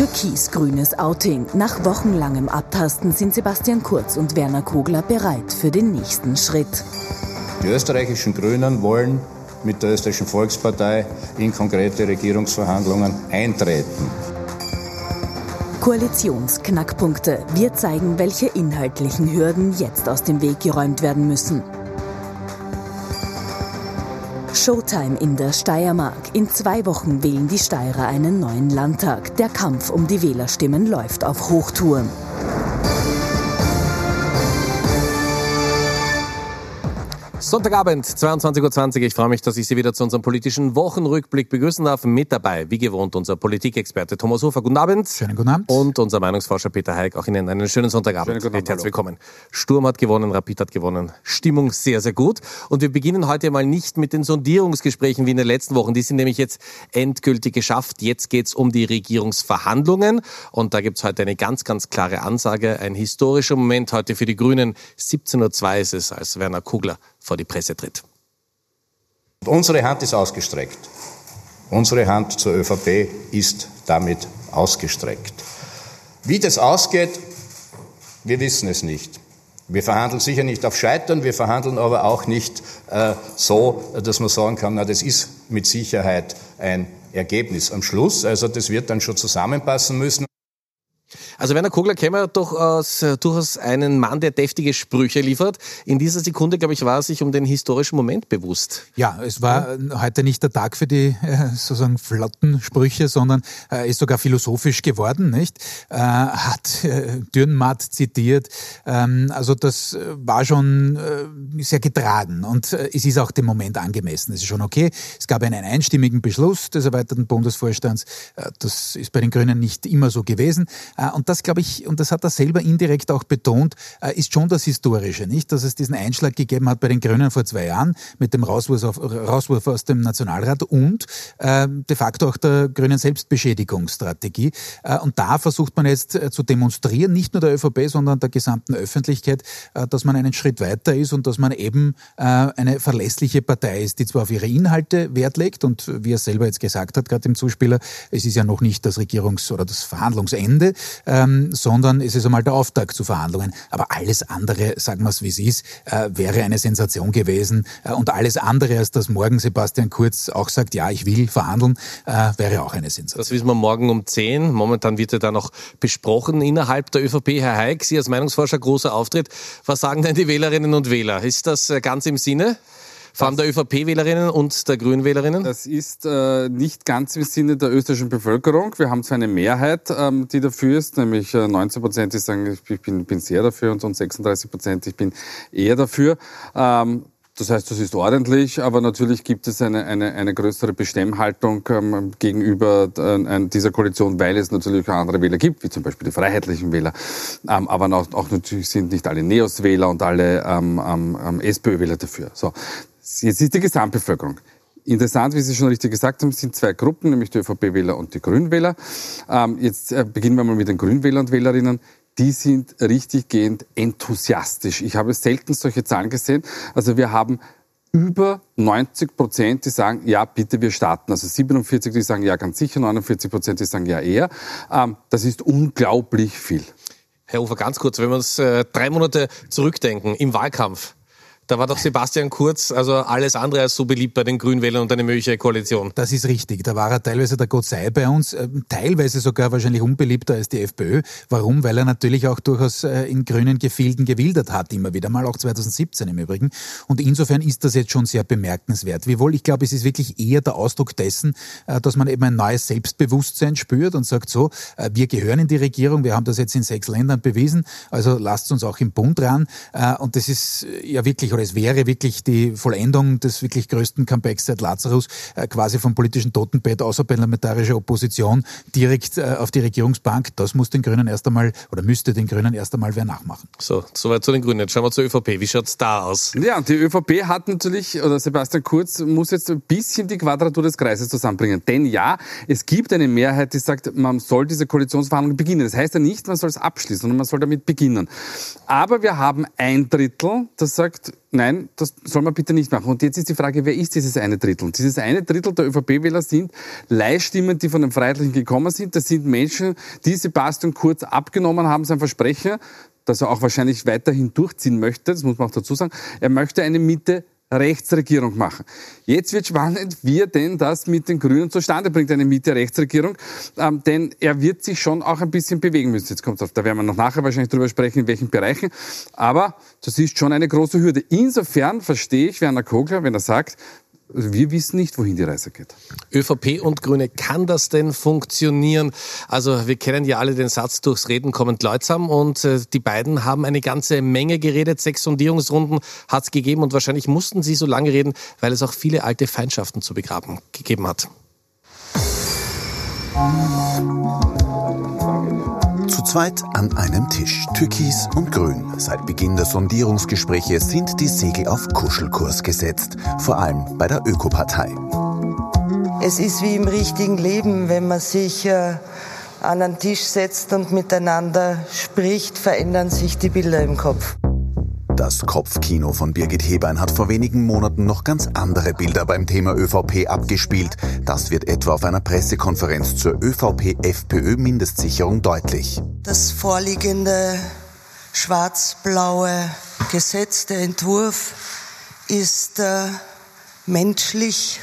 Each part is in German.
Türkis-grünes Outing. Nach wochenlangem Abtasten sind Sebastian Kurz und Werner Kogler bereit für den nächsten Schritt. Die österreichischen Grünen wollen mit der österreichischen Volkspartei in konkrete Regierungsverhandlungen eintreten. Koalitionsknackpunkte. Wir zeigen, welche inhaltlichen Hürden jetzt aus dem Weg geräumt werden müssen. Showtime in der Steiermark. In zwei Wochen wählen die Steirer einen neuen Landtag. Der Kampf um die Wählerstimmen läuft auf Hochtouren. Sonntagabend, 22.20 Uhr. Ich freue mich, dass ich Sie wieder zu unserem politischen Wochenrückblick begrüßen darf. Mit dabei, wie gewohnt, unser Politikexperte Thomas Hofer. Guten Abend. Schönen guten Abend. Und unser Meinungsforscher Peter Heik. Auch Ihnen einen schönen Sonntagabend. Schönen guten Abend. Herzlich willkommen. Sturm hat gewonnen, Rapid hat gewonnen. Stimmung sehr, sehr gut. Und wir beginnen heute mal nicht mit den Sondierungsgesprächen wie in den letzten Wochen. Die sind nämlich jetzt endgültig geschafft. Jetzt geht es um die Regierungsverhandlungen. Und da gibt es heute eine ganz, ganz klare Ansage. Ein historischer Moment heute für die Grünen. 17.02 Uhr ist es, als Werner Kugler vor die Presse tritt. Unsere Hand ist ausgestreckt. Unsere Hand zur ÖVP ist damit ausgestreckt. Wie das ausgeht, wir wissen es nicht. Wir verhandeln sicher nicht auf Scheitern, wir verhandeln aber auch nicht äh, so, dass man sagen kann, na, das ist mit Sicherheit ein Ergebnis am Schluss. Also das wird dann schon zusammenpassen müssen. Also Werner Kogler käme doch aus, äh, durchaus einen Mann, der deftige Sprüche liefert. In dieser Sekunde, glaube ich, war er sich um den historischen Moment bewusst. Ja, es war ja. heute nicht der Tag für die äh, sozusagen flotten Sprüche, sondern er ist sogar philosophisch geworden, nicht? Äh, hat äh, Dürrenmatt zitiert. Ähm, also das war schon äh, sehr getragen und äh, es ist auch dem Moment angemessen. Es ist schon okay. Es gab einen einstimmigen Beschluss des erweiterten Bundesvorstands. Äh, das ist bei den Grünen nicht immer so gewesen. Äh, und das glaube ich, und das hat er selber indirekt auch betont, äh, ist schon das Historische, nicht? Dass es diesen Einschlag gegeben hat bei den Grünen vor zwei Jahren mit dem Rauswurf, auf, Rauswurf aus dem Nationalrat und äh, de facto auch der grünen Selbstbeschädigungsstrategie. Äh, und da versucht man jetzt äh, zu demonstrieren, nicht nur der ÖVP, sondern der gesamten Öffentlichkeit, äh, dass man einen Schritt weiter ist und dass man eben äh, eine verlässliche Partei ist, die zwar auf ihre Inhalte Wert legt und wie er selber jetzt gesagt hat, gerade im Zuspieler, es ist ja noch nicht das Regierungs- oder das Verhandlungsende, ähm, sondern es ist einmal der Auftakt zu Verhandlungen. Aber alles andere, sagen wir es wie es ist, äh, wäre eine Sensation gewesen. Äh, und alles andere, als dass morgen Sebastian Kurz auch sagt, ja, ich will verhandeln, äh, wäre auch eine Sensation. Das wissen wir morgen um 10. Momentan wird ja da noch besprochen innerhalb der ÖVP. Herr Heik, Sie als Meinungsforscher, großer Auftritt. Was sagen denn die Wählerinnen und Wähler? Ist das äh, ganz im Sinne? Vor allem der ÖVP-Wählerinnen und der Grünen-Wählerinnen? Das ist äh, nicht ganz im Sinne der österreichischen Bevölkerung. Wir haben zwar eine Mehrheit, ähm, die dafür ist, nämlich äh, 19 Prozent, die sagen, ich bin, bin sehr dafür und, und 36 Prozent, ich bin eher dafür. Ähm, das heißt, das ist ordentlich, aber natürlich gibt es eine, eine, eine größere Bestemmhaltung ähm, gegenüber äh, dieser Koalition, weil es natürlich auch andere Wähler gibt, wie zum Beispiel die freiheitlichen Wähler. Ähm, aber auch, auch natürlich sind nicht alle Neos-Wähler und alle ähm, ähm, SPÖ-Wähler dafür. So. Jetzt ist die Gesamtbevölkerung. Interessant, wie Sie schon richtig gesagt haben, sind zwei Gruppen, nämlich die ÖVP-Wähler und die Grünwähler. Ähm, jetzt äh, beginnen wir mal mit den Grünwählern und Wählerinnen. Die sind richtiggehend enthusiastisch. Ich habe selten solche Zahlen gesehen. Also wir haben über 90 Prozent, die sagen, ja, bitte, wir starten. Also 47, die sagen, ja, ganz sicher, 49 Prozent, die sagen, ja, eher. Ähm, das ist unglaublich viel. Herr Ufer, ganz kurz, wenn wir uns äh, drei Monate zurückdenken, im Wahlkampf, da war doch Sebastian Kurz, also alles andere als so beliebt bei den Grünwählern und eine mögliche Koalition. Das ist richtig. Da war er teilweise der Gott sei bei uns, äh, teilweise sogar wahrscheinlich unbeliebter als die FPÖ. Warum? Weil er natürlich auch durchaus äh, in grünen Gefilden gewildert hat, immer wieder mal, auch 2017 im Übrigen. Und insofern ist das jetzt schon sehr bemerkenswert. Wiewohl, ich glaube, es ist wirklich eher der Ausdruck dessen, äh, dass man eben ein neues Selbstbewusstsein spürt und sagt so, wir gehören in die Regierung, wir haben das jetzt in sechs Ländern bewiesen, also lasst uns auch im Bund ran. Und das ist ja wirklich, es wäre wirklich die Vollendung des wirklich größten Comebacks seit Lazarus, äh, quasi vom politischen Totenbett außerparlamentarischer Opposition direkt äh, auf die Regierungsbank. Das muss den Grünen erst einmal oder müsste den Grünen erst einmal wer nachmachen. So, soweit zu den Grünen. Jetzt schauen wir zur ÖVP. Wie schaut's da aus? Ja, die ÖVP hat natürlich, oder Sebastian Kurz muss jetzt ein bisschen die Quadratur des Kreises zusammenbringen. Denn ja, es gibt eine Mehrheit, die sagt, man soll diese Koalitionsverhandlungen beginnen. Das heißt ja nicht, man soll es abschließen, sondern man soll damit beginnen. Aber wir haben ein Drittel, das sagt, Nein, das soll man bitte nicht machen. Und jetzt ist die Frage, wer ist dieses eine Drittel? Dieses eine Drittel der ÖVP-Wähler sind Leihstimmen, die von den Freiheitlichen gekommen sind. Das sind Menschen, die Sebastian Kurz abgenommen haben, sein Versprechen, das er auch wahrscheinlich weiterhin durchziehen möchte. Das muss man auch dazu sagen. Er möchte eine Mitte Rechtsregierung machen. Jetzt wird spannend, wie er denn das mit den Grünen zustande bringt, eine Mitte-Rechtsregierung. Ähm, denn er wird sich schon auch ein bisschen bewegen müssen. Jetzt kommt auf, da werden wir noch nachher wahrscheinlich drüber sprechen, in welchen Bereichen. Aber das ist schon eine große Hürde. Insofern verstehe ich Werner Kogler, wenn er sagt, wir wissen nicht, wohin die Reise geht. ÖVP und Grüne, kann das denn funktionieren? Also wir kennen ja alle den Satz, durchs Reden kommen Leutsam und äh, die beiden haben eine ganze Menge geredet. Sechs Sondierungsrunden hat es gegeben und wahrscheinlich mussten sie so lange reden, weil es auch viele alte Feindschaften zu begraben gegeben hat. Zweit an einem Tisch, Türkis und Grün. Seit Beginn der Sondierungsgespräche sind die Segel auf Kuschelkurs gesetzt, vor allem bei der Ökopartei. Es ist wie im richtigen Leben, wenn man sich äh, an einen Tisch setzt und miteinander spricht, verändern sich die Bilder im Kopf. Das Kopfkino von Birgit Hebein hat vor wenigen Monaten noch ganz andere Bilder beim Thema ÖVP abgespielt. Das wird etwa auf einer Pressekonferenz zur ÖVP-FPÖ-Mindestsicherung deutlich. Das vorliegende schwarz-blaue Gesetz, der Entwurf, ist äh, menschlich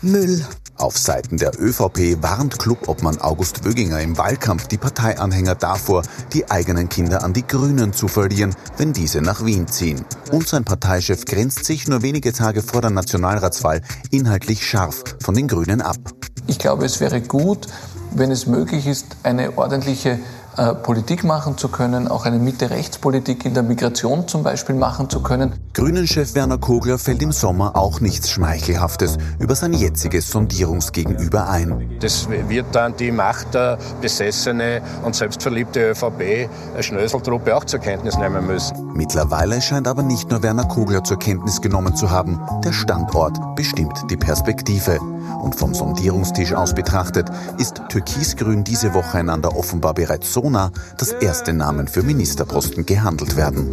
Müll. Auf Seiten der ÖVP warnt Clubobmann August Wöginger im Wahlkampf die Parteianhänger davor, die eigenen Kinder an die Grünen zu verlieren, wenn diese nach Wien ziehen. Und sein Parteichef grenzt sich nur wenige Tage vor der Nationalratswahl inhaltlich scharf von den Grünen ab. Ich glaube, es wäre gut, wenn es möglich ist, eine ordentliche äh, Politik machen zu können, auch eine Mitte-Rechtspolitik in der Migration zum Beispiel machen zu können. Grünen-Chef Werner Kogler fällt im Sommer auch nichts Schmeichelhaftes über sein jetziges Sondierungsgegenüber ein. Das wird dann die machtbesessene und selbstverliebte ÖVP Schnöseltruppe auch zur Kenntnis nehmen müssen. Mittlerweile scheint aber nicht nur Werner Kogler zur Kenntnis genommen zu haben, der Standort bestimmt die Perspektive. Und vom Sondierungstisch aus betrachtet ist Türkisgrün diese Woche einander offenbar bereits so nah, dass erste Namen für Ministerposten gehandelt werden.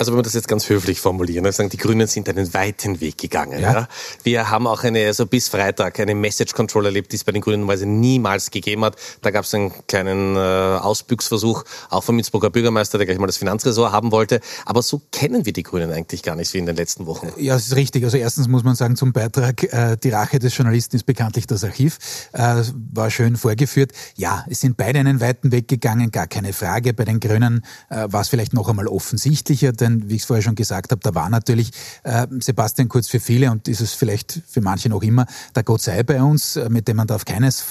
Also wenn wir das jetzt ganz höflich formulieren, also sagen, die Grünen sind einen weiten Weg gegangen. Ja. ja. Wir haben auch eine, also bis Freitag eine Message Control erlebt, die es bei den Grünen weise niemals gegeben hat. Da gab es einen kleinen äh, Ausbüchsversuch, auch vom Innsbrucker Bürgermeister, der gleich mal das Finanzressort haben wollte. Aber so kennen wir die Grünen eigentlich gar nicht wie in den letzten Wochen. Ja, das ist richtig. Also erstens muss man sagen zum Beitrag, äh, die Rache des Journalisten ist bekanntlich das Archiv. Äh, war schön vorgeführt. Ja, es sind beide einen weiten Weg gegangen, gar keine Frage. Bei den Grünen äh, war es vielleicht noch einmal offensichtlicher, denn denn wie ich es vorher schon gesagt habe, da war natürlich äh, Sebastian Kurz für viele und ist es vielleicht für manche noch immer der Gott sei bei uns, äh, mit dem man da auf keines,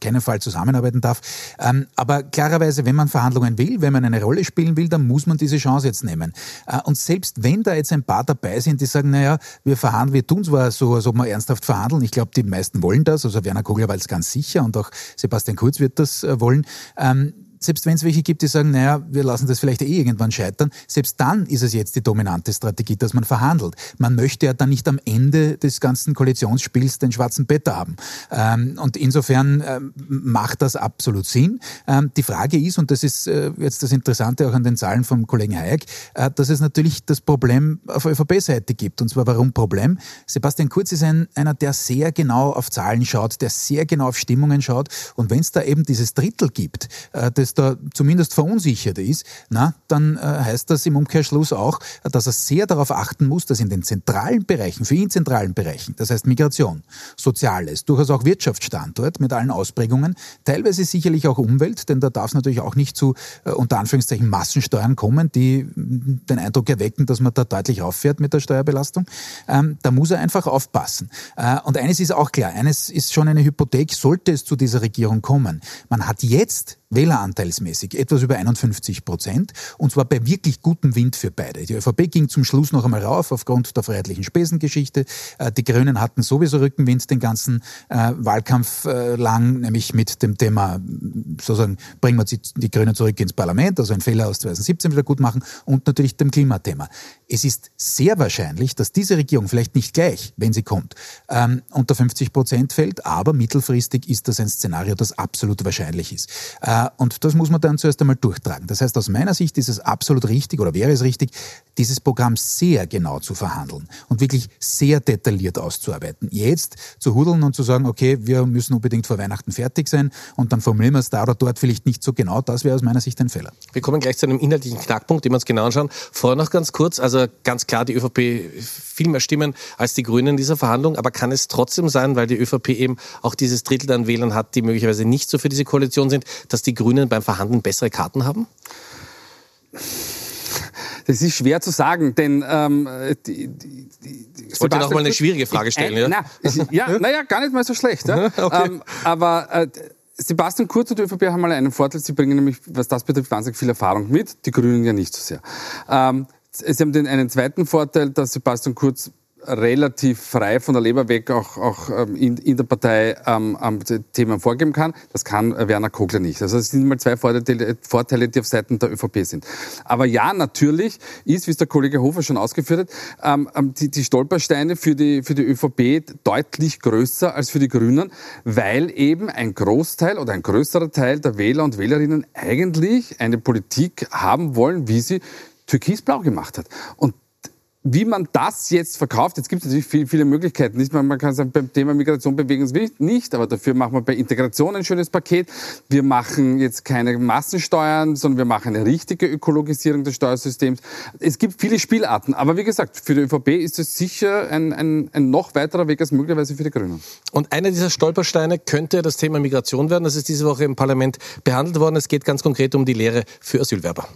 keinen Fall zusammenarbeiten darf. Ähm, aber klarerweise, wenn man Verhandlungen will, wenn man eine Rolle spielen will, dann muss man diese Chance jetzt nehmen. Äh, und selbst wenn da jetzt ein paar dabei sind, die sagen, naja, wir verhandeln, wir tun zwar so, als ob wir ernsthaft verhandeln, ich glaube, die meisten wollen das, also Werner Kogler war es ganz sicher und auch Sebastian Kurz wird das äh, wollen. Ähm, selbst wenn es welche gibt, die sagen, naja, wir lassen das vielleicht eh irgendwann scheitern, selbst dann ist es jetzt die dominante Strategie, dass man verhandelt. Man möchte ja dann nicht am Ende des ganzen Koalitionsspiels den schwarzen Peter haben. Ähm, und insofern ähm, macht das absolut Sinn. Ähm, die Frage ist, und das ist äh, jetzt das Interessante auch an den Zahlen vom Kollegen Hayek, äh, dass es natürlich das Problem auf ÖVP-Seite gibt. Und zwar warum Problem? Sebastian Kurz ist ein, einer, der sehr genau auf Zahlen schaut, der sehr genau auf Stimmungen schaut. Und wenn es da eben dieses Drittel gibt, äh, das da zumindest verunsichert ist, na, dann äh, heißt das im Umkehrschluss auch, dass er sehr darauf achten muss, dass in den zentralen Bereichen, für ihn zentralen Bereichen, das heißt Migration, Soziales, durchaus auch Wirtschaftsstandort mit allen Ausprägungen, teilweise sicherlich auch Umwelt, denn da darf es natürlich auch nicht zu äh, unter Anführungszeichen Massensteuern kommen, die den Eindruck erwecken, dass man da deutlich auffährt mit der Steuerbelastung. Ähm, da muss er einfach aufpassen. Äh, und eines ist auch klar, eines ist schon eine Hypothek, sollte es zu dieser Regierung kommen. Man hat jetzt wähleranteilsmäßig etwas über 51 Prozent und zwar bei wirklich gutem Wind für beide. Die ÖVP ging zum Schluss noch einmal rauf aufgrund der freiheitlichen Spesengeschichte. Äh, die Grünen hatten sowieso Rückenwind den ganzen äh, Wahlkampf äh, lang, nämlich mit dem Thema, sozusagen, bringen wir die Grünen zurück ins Parlament, also einen Fehler aus 2017 wieder gut machen und natürlich dem Klimathema. Es ist sehr wahrscheinlich, dass diese Regierung vielleicht nicht gleich, wenn sie kommt, ähm, unter 50 Prozent fällt, aber mittelfristig ist das ein Szenario, das absolut wahrscheinlich ist. Äh, und das muss man dann zuerst einmal durchtragen. Das heißt, aus meiner Sicht ist es absolut richtig oder wäre es richtig, dieses Programm sehr genau zu verhandeln und wirklich sehr detailliert auszuarbeiten. Jetzt zu hudeln und zu sagen, okay, wir müssen unbedingt vor Weihnachten fertig sein und dann formulieren wir es da oder dort vielleicht nicht so genau, das wäre aus meiner Sicht ein Fehler. Wir kommen gleich zu einem inhaltlichen Knackpunkt, den wir uns genau anschauen. Vorher noch ganz kurz, also ganz klar, die ÖVP viel mehr Stimmen als die Grünen in dieser Verhandlung, aber kann es trotzdem sein, weil die ÖVP eben auch dieses Drittel an Wählern hat, die möglicherweise nicht so für diese Koalition sind, dass die Grünen beim Verhandeln bessere Karten haben? Das ist schwer zu sagen, denn ähm, die, die, die, ich wollte noch mal eine schwierige Frage stellen. Äh, ja, na, ja, naja, gar nicht mal so schlecht. Ja? Okay. Ähm, aber äh, Sebastian Kurz und die ÖVP haben mal einen Vorteil, sie bringen nämlich, was das betrifft, wahnsinnig viel Erfahrung mit, die Grünen ja nicht so sehr. Ähm, sie haben den einen zweiten Vorteil, dass Sebastian Kurz relativ frei von der Leber weg auch, auch ähm, in, in der Partei ähm, Themen vorgeben kann. Das kann Werner Kogler nicht. Also es sind mal zwei Vorteile, Vorteile, die auf Seiten der ÖVP sind. Aber ja, natürlich ist, wie es der Kollege Hofer schon ausgeführt hat, ähm, ähm die, die Stolpersteine für die, für die ÖVP deutlich größer als für die Grünen, weil eben ein Großteil oder ein größerer Teil der Wähler und Wählerinnen eigentlich eine Politik haben wollen, wie sie türkisblau gemacht hat. Und wie man das jetzt verkauft, jetzt gibt es natürlich viele, viele Möglichkeiten. Nicht? Man kann sagen, beim Thema Migration bewegen wir uns nicht, aber dafür machen wir bei Integration ein schönes Paket. Wir machen jetzt keine Massensteuern, sondern wir machen eine richtige Ökologisierung des Steuersystems. Es gibt viele Spielarten, aber wie gesagt, für die ÖVP ist es sicher ein, ein, ein noch weiterer Weg als möglicherweise für die Grünen. Und einer dieser Stolpersteine könnte das Thema Migration werden. Das ist diese Woche im Parlament behandelt worden. Es geht ganz konkret um die Lehre für Asylwerber.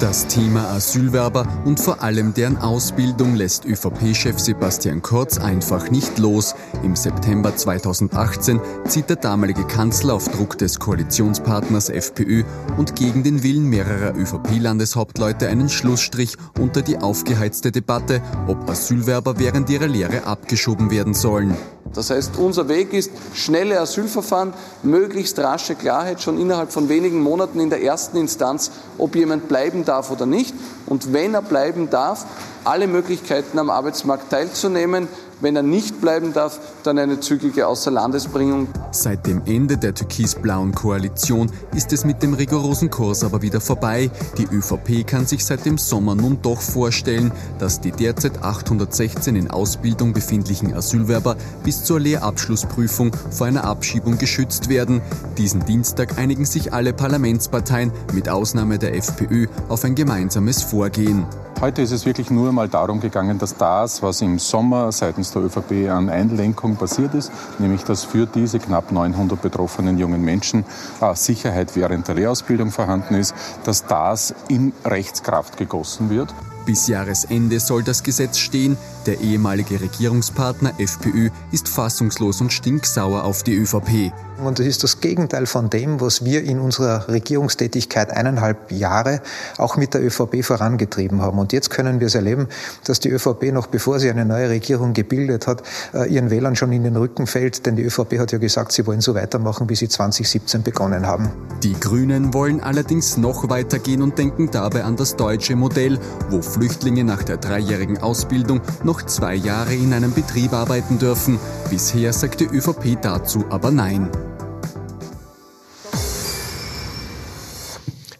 Das Thema Asylwerber und vor allem deren Ausbildung lässt ÖVP-Chef Sebastian Kurz einfach nicht los. Im September 2018 zieht der damalige Kanzler auf Druck des Koalitionspartners FPÖ und gegen den Willen mehrerer ÖVP-Landeshauptleute einen Schlussstrich unter die aufgeheizte Debatte, ob Asylwerber während ihrer Lehre abgeschoben werden sollen. Das heißt, unser Weg ist schnelle Asylverfahren, möglichst rasche Klarheit schon innerhalb von wenigen Monaten in der ersten Instanz, ob jemand bleiben darf oder nicht. Und wenn er bleiben darf, alle Möglichkeiten am Arbeitsmarkt teilzunehmen, wenn er nicht bleiben darf, dann eine zügige Außerlandesbringung. Seit dem Ende der türkis-blauen Koalition ist es mit dem rigorosen Kurs aber wieder vorbei. Die ÖVP kann sich seit dem Sommer nun doch vorstellen, dass die derzeit 816 in Ausbildung befindlichen Asylwerber bis zur Lehrabschlussprüfung vor einer Abschiebung geschützt werden. Diesen Dienstag einigen sich alle Parlamentsparteien mit Ausnahme der FPÖ auf ein gemeinsames Vorgehen. Heute ist es wirklich nur einmal darum gegangen, dass das, was im Sommer seitens der ÖVP an Einlenkung passiert ist, nämlich dass für diese knapp 900 betroffenen jungen Menschen äh, Sicherheit während der Lehrausbildung vorhanden ist, dass das in Rechtskraft gegossen wird. Bis Jahresende soll das Gesetz stehen. Der ehemalige Regierungspartner FPÖ ist fassungslos und stinksauer auf die ÖVP. Und das ist das Gegenteil von dem, was wir in unserer Regierungstätigkeit eineinhalb Jahre auch mit der ÖVP vorangetrieben haben. Und jetzt können wir es erleben, dass die ÖVP noch bevor sie eine neue Regierung gebildet hat, äh, ihren Wählern schon in den Rücken fällt. Denn die ÖVP hat ja gesagt, sie wollen so weitermachen, wie sie 2017 begonnen haben. Die Grünen wollen allerdings noch weitergehen und denken dabei an das deutsche Modell, wo Flüchtlinge nach der dreijährigen Ausbildung noch zwei Jahre in einem Betrieb arbeiten dürfen. Bisher sagt die ÖVP dazu aber Nein.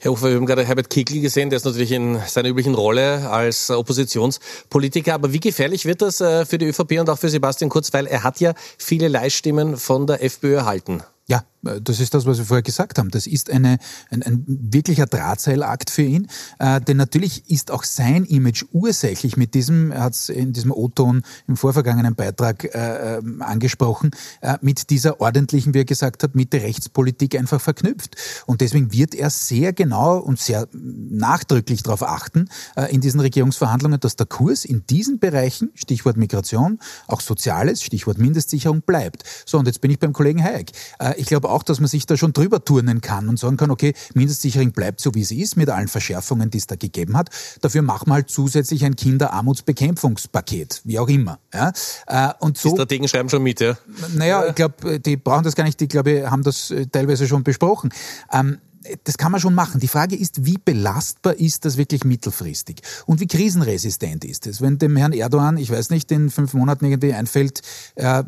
Herr Hofer, wir haben gerade Herbert Kickl gesehen, der ist natürlich in seiner üblichen Rolle als Oppositionspolitiker. Aber wie gefährlich wird das äh, für die ÖVP und auch für Sebastian Kurz, weil er hat ja viele Leihstimmen von der FPÖ erhalten? Ja, das ist das, was wir vorher gesagt haben. Das ist eine, ein, ein wirklicher Drahtseilakt für ihn. Äh, denn natürlich ist auch sein Image ursächlich mit diesem, er hat es in diesem O-Ton im vorvergangenen Beitrag äh, ähm, angesprochen, äh, mit dieser ordentlichen, wie er gesagt hat, Mitte-Rechtspolitik einfach verknüpft. Und deswegen wird er sehr genau und sehr nachdrücklich darauf achten, äh, in diesen Regierungsverhandlungen, dass der Kurs in diesen Bereichen, Stichwort Migration, auch Soziales, Stichwort Mindestsicherung, bleibt. So, und jetzt bin ich beim Kollegen Hayek. Äh, ich glaube auch, dass man sich da schon drüber turnen kann und sagen kann, okay, Mindestsicherung bleibt so, wie sie ist, mit allen Verschärfungen, die es da gegeben hat. Dafür machen wir halt zusätzlich ein Kinderarmutsbekämpfungspaket, wie auch immer. Ja? Äh, und so, die Strategen schreiben schon mit, ja? Naja, ich glaube, die brauchen das gar nicht, die glaube, haben das äh, teilweise schon besprochen. Ähm, das kann man schon machen. Die Frage ist, wie belastbar ist das wirklich mittelfristig? Und wie krisenresistent ist es? Wenn dem Herrn Erdogan, ich weiß nicht, in fünf Monaten irgendwie einfällt, er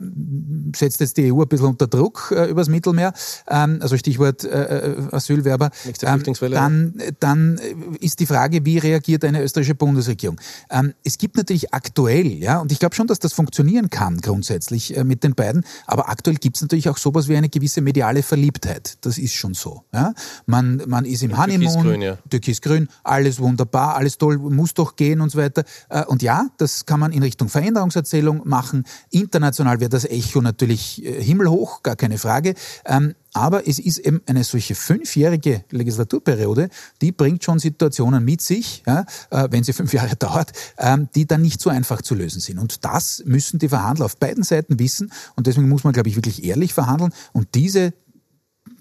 setzt jetzt die EU ein bisschen unter Druck äh, übers Mittelmeer, ähm, also Stichwort äh, äh Asylwerber, ähm, dann, dann ist die Frage, wie reagiert eine österreichische Bundesregierung? Ähm, es gibt natürlich aktuell, ja, und ich glaube schon, dass das funktionieren kann grundsätzlich äh, mit den beiden, aber aktuell gibt es natürlich auch sowas wie eine gewisse mediale Verliebtheit. Das ist schon so. Ja? Man, man ist im Honeymoon, Türkisgrün, ja. Türkisgrün, alles wunderbar, alles toll, muss doch gehen und so weiter. Äh, und ja, das kann man in Richtung Veränderungserzählung machen. International wäre das Echo natürlich äh, himmelhoch, gar keine Frage. Ähm, aber es ist eben eine solche fünfjährige Legislaturperiode, die bringt schon Situationen mit sich, ja, äh, wenn sie fünf Jahre dauert, ähm, die dann nicht so einfach zu lösen sind. Und das müssen die Verhandler auf beiden Seiten wissen. Und deswegen muss man, glaube ich, wirklich ehrlich verhandeln und diese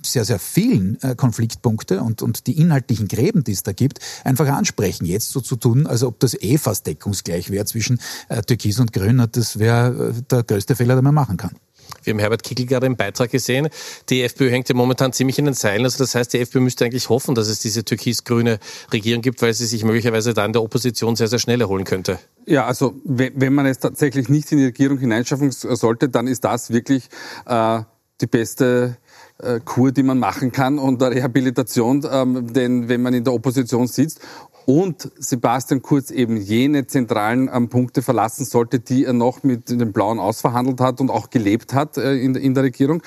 sehr, sehr vielen äh, Konfliktpunkte und, und die inhaltlichen Gräben, die es da gibt, einfach ansprechen. Jetzt so zu tun, als ob das eh fast deckungsgleich wäre zwischen äh, Türkis und Grün, das wäre äh, der größte Fehler, den man machen kann. Wir haben Herbert Kickel gerade im Beitrag gesehen. Die FPÖ hängt ja momentan ziemlich in den Seilen. Also das heißt, die FPÖ müsste eigentlich hoffen, dass es diese türkis-grüne Regierung gibt, weil sie sich möglicherweise da in der Opposition sehr, sehr schnell erholen könnte. Ja, also wenn man es tatsächlich nicht in die Regierung hineinschaffen sollte, dann ist das wirklich äh, die beste äh, Kur, die man machen kann und der Rehabilitation, ähm, denn wenn man in der Opposition sitzt und Sebastian Kurz eben jene zentralen ähm, Punkte verlassen sollte, die er noch mit dem Blauen ausverhandelt hat und auch gelebt hat äh, in, in der Regierung,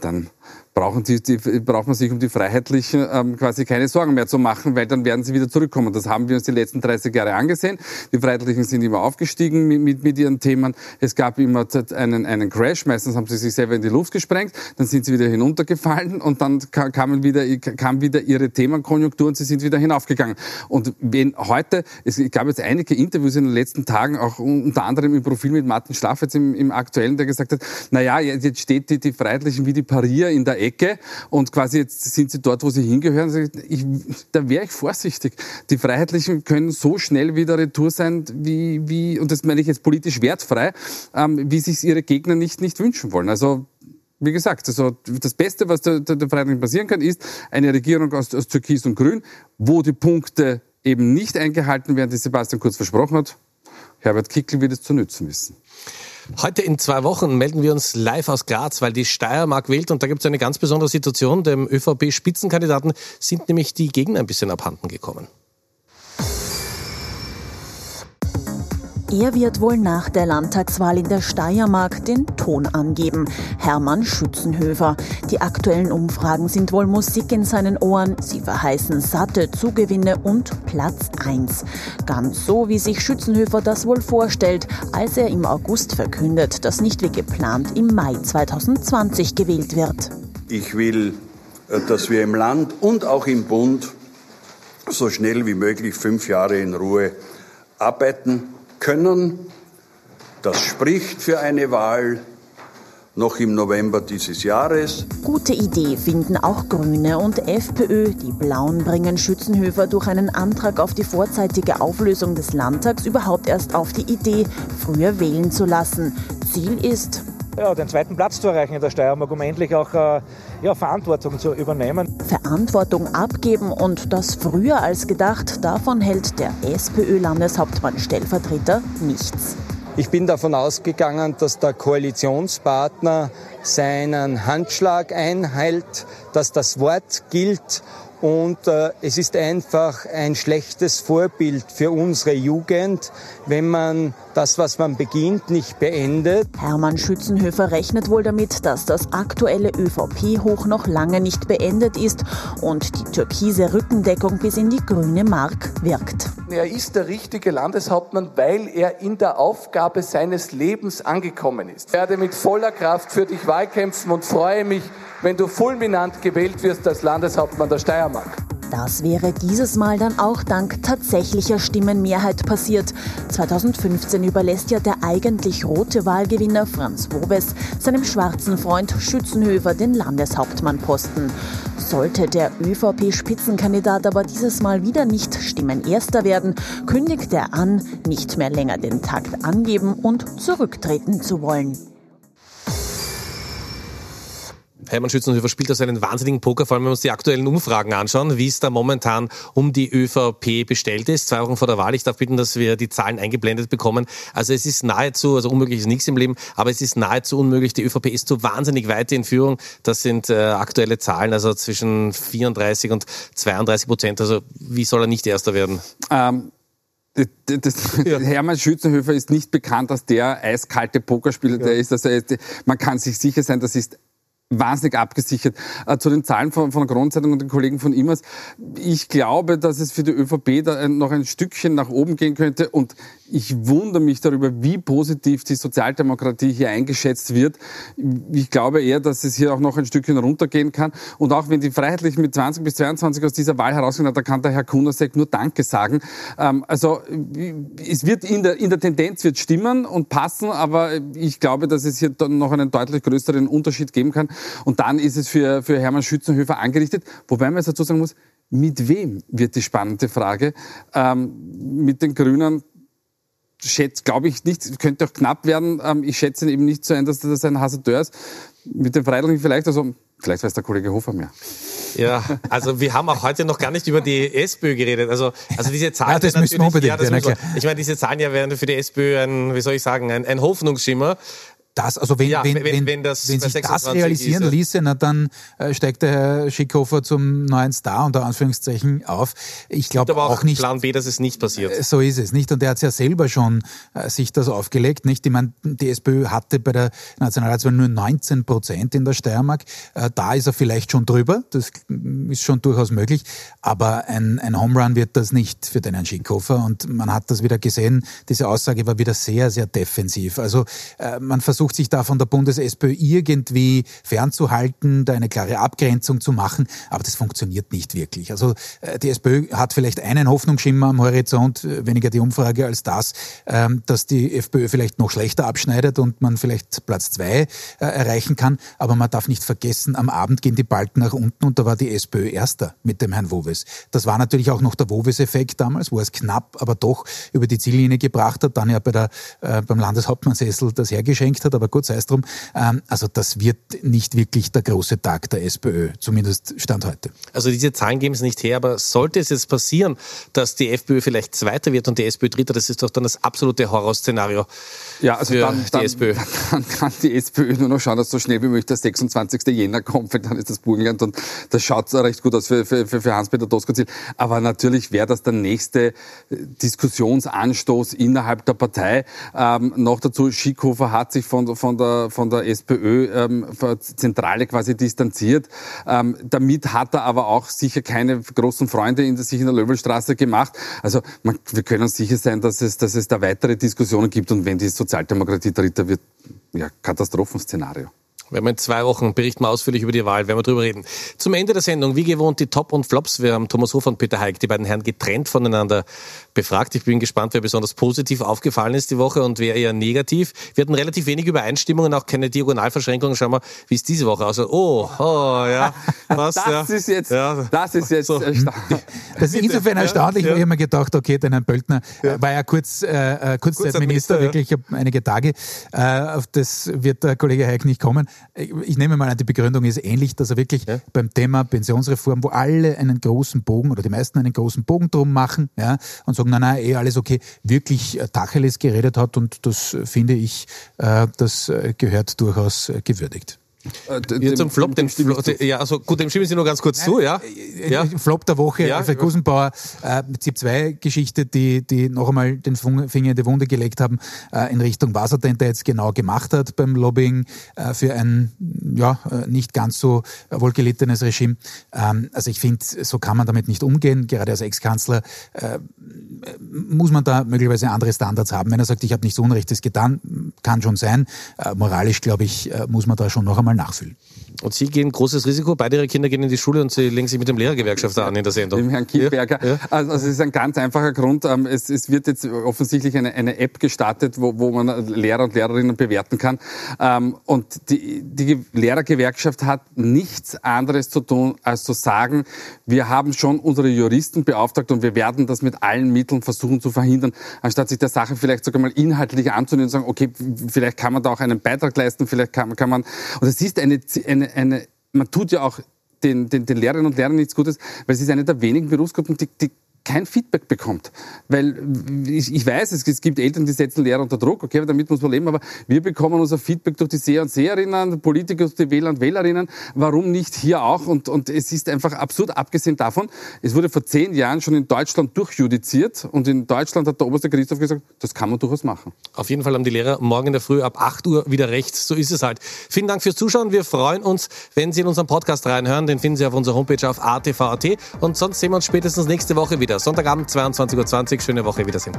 dann brauchen die, die, braucht man sich um die Freiheitlichen ähm, quasi keine Sorgen mehr zu machen, weil dann werden sie wieder zurückkommen. Das haben wir uns die letzten 30 Jahre angesehen. Die Freiheitlichen sind immer aufgestiegen mit, mit, mit ihren Themen. Es gab immer einen, einen Crash. Meistens haben sie sich selber in die Luft gesprengt. Dann sind sie wieder hinuntergefallen und dann kamen wieder, kam wieder ihre Themenkonjunktur und sie sind wieder hinaufgegangen. Und wenn heute, es gab jetzt einige Interviews in den letzten Tagen, auch unter anderem im Profil mit Martin Schlaff jetzt im, im aktuellen, der gesagt hat, na ja, jetzt steht die, die Freiheitlichen wie die Parier in der Ecke und quasi jetzt sind sie dort, wo sie hingehören. Ich, da wäre ich vorsichtig. Die Freiheitlichen können so schnell wieder retour sein, wie, wie und das meine ich jetzt politisch wertfrei, ähm, wie sich ihre Gegner nicht, nicht wünschen wollen. Also wie gesagt, also das Beste, was der, der, der Freiheitlichen passieren kann, ist eine Regierung aus, aus Türkis und Grün, wo die Punkte eben nicht eingehalten werden, die Sebastian Kurz versprochen hat. Herbert Kickl wird es zu nützen wissen. Heute in zwei Wochen melden wir uns live aus Graz, weil die Steiermark wählt und da gibt es eine ganz besondere Situation. Dem ÖVP-Spitzenkandidaten sind nämlich die Gegner ein bisschen abhanden gekommen. Er wird wohl nach der Landtagswahl in der Steiermark den Ton angeben. Hermann Schützenhöfer. Die aktuellen Umfragen sind wohl Musik in seinen Ohren. Sie verheißen satte Zugewinne und Platz 1. Ganz so, wie sich Schützenhöfer das wohl vorstellt, als er im August verkündet, dass nicht wie geplant im Mai 2020 gewählt wird. Ich will, äh, dass wir im Land und auch im Bund so schnell wie möglich fünf Jahre in Ruhe arbeiten können. Das spricht für eine Wahl noch im November dieses Jahres. Gute Idee finden auch Grüne und FPÖ. Die Blauen bringen Schützenhöfer durch einen Antrag auf die vorzeitige Auflösung des Landtags überhaupt erst auf die Idee, früher wählen zu lassen. Ziel ist, ja, den zweiten Platz zu erreichen in der Steiermark, um endlich auch äh, ja, Verantwortung zu übernehmen. Verantwortung abgeben und das früher als gedacht, davon hält der SPÖ-Landeshauptmann Stellvertreter nichts. Ich bin davon ausgegangen, dass der Koalitionspartner seinen Handschlag einhält, dass das Wort gilt und äh, es ist einfach ein schlechtes Vorbild für unsere Jugend, wenn man das, was man beginnt, nicht beendet. Hermann Schützenhöfer rechnet wohl damit, dass das aktuelle ÖVP-Hoch noch lange nicht beendet ist und die türkise Rückendeckung bis in die grüne Mark wirkt. Er ist der richtige Landeshauptmann, weil er in der Aufgabe seines Lebens angekommen ist. Ich werde mit voller Kraft für dich wahlkämpfen und freue mich, wenn du fulminant gewählt wirst als Landeshauptmann der Steiermark. Das wäre dieses Mal dann auch dank tatsächlicher Stimmenmehrheit passiert. 2015 überlässt ja der eigentlich rote Wahlgewinner Franz Wobes seinem schwarzen Freund Schützenhöfer den Landeshauptmannposten. Sollte der ÖVP-Spitzenkandidat aber dieses Mal wieder nicht Stimmenerster werden, kündigt er an, nicht mehr länger den Takt angeben und zurücktreten zu wollen. Hermann Schützenhöfer spielt also einen wahnsinnigen Poker, vor allem wenn wir uns die aktuellen Umfragen anschauen, wie es da momentan um die ÖVP bestellt ist. Zwei Wochen vor der Wahl. Ich darf bitten, dass wir die Zahlen eingeblendet bekommen. Also es ist nahezu, also unmöglich ist nichts im Leben, aber es ist nahezu unmöglich. Die ÖVP ist so wahnsinnig weit in Führung. Das sind äh, aktuelle Zahlen, also zwischen 34 und 32 Prozent. Also wie soll er nicht Erster werden? Ähm das, ja. Hermann Schützenhöfer ist nicht bekannt als der eiskalte Pokerspieler, der ist. Also man kann sich sicher sein, das ist wahnsinnig abgesichert. Äh, zu den Zahlen von, von der Grundzeitung und den Kollegen von Immers. Ich glaube, dass es für die ÖVP da noch ein Stückchen nach oben gehen könnte und ich wundere mich darüber, wie positiv die Sozialdemokratie hier eingeschätzt wird. Ich glaube eher, dass es hier auch noch ein Stückchen runtergehen kann. Und auch wenn die Freiheitlichen mit 20 bis 22 aus dieser Wahl herausgehen, da kann der Herr Kunasek nur Danke sagen. Ähm, also es wird in der, in der Tendenz wird stimmen und passen, aber ich glaube, dass es hier dann noch einen deutlich größeren Unterschied geben kann. Und dann ist es für, für Hermann Schützenhöfer angerichtet. Wobei man jetzt dazu sagen muss, mit wem wird die spannende Frage. Ähm, mit den Grünen schätze, glaube ich nicht, könnte auch knapp werden. Ähm, ich schätze eben nicht so ein, dass das ein Hasardeur ist. Mit den Freilichen vielleicht, also vielleicht weiß der Kollege Hofer mehr. Ja, also wir haben auch heute noch gar nicht über die SPÖ geredet. Also, also diese Zahlen. Ja, das müssen wir unbedingt. Ja, das müssen wir. Ich meine, diese Zahlen ja wären für die SPÖ ein, wie soll ich sagen, ein, ein Hoffnungsschimmer das, also wenn, ja, wenn, wenn, wenn, das wenn sich das realisieren ist, ließe, na, dann äh, steigt der Herr Schickhofer zum neuen Star unter Anführungszeichen auf. Ich glaube aber auch, auch nicht. Plan B, dass es nicht passiert. Äh, so ist es nicht. Und er hat es ja selber schon äh, sich das aufgelegt. Nicht? Ich meine, die SPÖ hatte bei der Nationalratswahl nur 19 Prozent in der Steiermark. Äh, da ist er vielleicht schon drüber. Das ist schon durchaus möglich. Aber ein, ein Home Run wird das nicht für den Herrn Schickhofer. Und man hat das wieder gesehen. Diese Aussage war wieder sehr, sehr defensiv. Also äh, man versucht versucht sich da von der Bundes-SPÖ irgendwie fernzuhalten, da eine klare Abgrenzung zu machen, aber das funktioniert nicht wirklich. Also äh, die SPÖ hat vielleicht einen Hoffnungsschimmer am Horizont, äh, weniger die Umfrage als das, ähm, dass die FPÖ vielleicht noch schlechter abschneidet und man vielleicht Platz zwei äh, erreichen kann. Aber man darf nicht vergessen, am Abend gehen die Balken nach unten und da war die SPÖ Erster mit dem Herrn Woves. Das war natürlich auch noch der Woves-Effekt damals, wo er es knapp, aber doch über die Ziellinie gebracht hat, dann ja bei der, beim Landeshauptmannsessel das hergeschenkt hat, aber gut, sei es drum. Ähm, also das wird nicht wirklich der große Tag der SPÖ, zumindest Stand heute. Also diese Zahlen geben es nicht her, aber sollte es jetzt passieren, dass die FPÖ vielleicht Zweiter wird und die SPÖ Dritter, das ist doch dann das absolute Horrorszenario ja, also für dann, die dann, SPÖ. Dann kann die SPÖ nur noch schauen, dass so schnell wie möglich der 26. Jänner kommt, weil dann ist das Burgenland und das schaut recht gut aus für, für, für Hans-Peter Doskozil. Aber natürlich wäre das der nächste Diskussionsanstoß innerhalb der Partei. Ähm, noch dazu, Schickhofer hat sich von von, der, von der SPÖ ähm, Zentrale quasi distanziert. Ähm, damit hat er aber auch sicher keine großen Freunde in der, sich in der Löwelstraße gemacht. Also man, wir können sicher sein, dass es, dass es da weitere Diskussionen gibt und wenn die Sozialdemokratie Dritter wird, ja, Katastrophenszenario. Wir haben in zwei Wochen berichten wir ausführlich über die Wahl, werden wir drüber reden. Zum Ende der Sendung, wie gewohnt, die Top und Flops. Wir haben Thomas Hofer und Peter Heik, die beiden Herren getrennt voneinander befragt. Ich bin gespannt, wer besonders positiv aufgefallen ist die Woche und wer eher negativ. Wir hatten relativ wenig Übereinstimmungen, auch keine Diagonalverschränkungen. Schauen wir, wie es diese Woche aussieht. Oh, oh, ja. Was, das ja. ist jetzt, ja. das ist jetzt so. erstaunlich. Das ist insofern erstaunlich, ja. weil ich mir gedacht, okay, den Herrn Böltner ja. war ja kurz, äh, äh Kurzzeitminister, wirklich einige Tage. Äh, auf das wird der Kollege Heik nicht kommen ich nehme mal an, die Begründung ist ähnlich, dass er wirklich ja. beim Thema Pensionsreform, wo alle einen großen Bogen oder die meisten einen großen Bogen drum machen ja, und sagen, nein, nein, eh alles okay, wirklich äh, Tacheles geredet hat und das finde ich, äh, das äh, gehört durchaus gewürdigt. Äh, zum Flop, dem, dem ja, also gut, dem stimmen Sie nur ganz kurz Nein, zu, ja? Äh, ja. Flop der Woche, ja. Alfred Gusenbauer, äh, ZIP-2-Geschichte, die, die noch einmal den Finger in die Wunde gelegt haben, äh, in Richtung, was er denn da jetzt genau gemacht hat beim Lobbying äh, für ein, ja, äh, nicht ganz so wohlgelittenes Regime. Ähm, also ich finde, so kann man damit nicht umgehen, gerade als Ex-Kanzler äh, muss man da möglicherweise andere Standards haben. Wenn er sagt, ich habe nichts Unrechtes getan, kann schon sein. Äh, moralisch, glaube ich, äh, muss man da schon noch einmal nachfüllen. Und Sie gehen großes Risiko, beide Ihre Kinder gehen in die Schule und Sie legen sich mit dem Lehrergewerkschafter an in der Sendung. Dem Herrn Kielberger. Ja, ja. Also es ist ein ganz einfacher Grund. Ähm, es, es wird jetzt offensichtlich eine, eine App gestartet, wo, wo man Lehrer und Lehrerinnen bewerten kann. Ähm, und die, die Lehrergewerkschaft hat nichts anderes zu tun, als zu sagen, wir haben schon unsere Juristen beauftragt und wir werden das mit allen Mitteln versuchen zu verhindern, anstatt sich der Sache vielleicht sogar mal inhaltlich anzunehmen und sagen, okay, vielleicht kann man da auch einen Beitrag leisten, vielleicht kann, kann man, und es ist eine, eine, eine man tut ja auch den, den, den Lehrerinnen und Lehrern nichts Gutes, weil es ist eine der wenigen Berufsgruppen, die, die kein Feedback bekommt. Weil ich, ich weiß, es, es, gibt Eltern, die setzen Lehrer unter Druck, okay, damit muss man leben, aber wir bekommen unser Feedback durch die Seher und Seherinnen, Politiker, die Wähler und Wählerinnen. Warum nicht hier auch? Und, und es ist einfach absurd, abgesehen davon, es wurde vor zehn Jahren schon in Deutschland durchjudiziert und in Deutschland hat der oberste Gerichtshof gesagt, das kann man durchaus machen. Auf jeden Fall haben die Lehrer morgen in der Früh ab 8 Uhr wieder recht. So ist es halt. Vielen Dank fürs Zuschauen. Wir freuen uns, wenn Sie in unseren Podcast reinhören. Den finden Sie auf unserer Homepage auf atv.at. Und sonst sehen wir uns spätestens nächste Woche wieder. Sonntagabend 22.20 Uhr. Schöne Woche. Wiedersehen.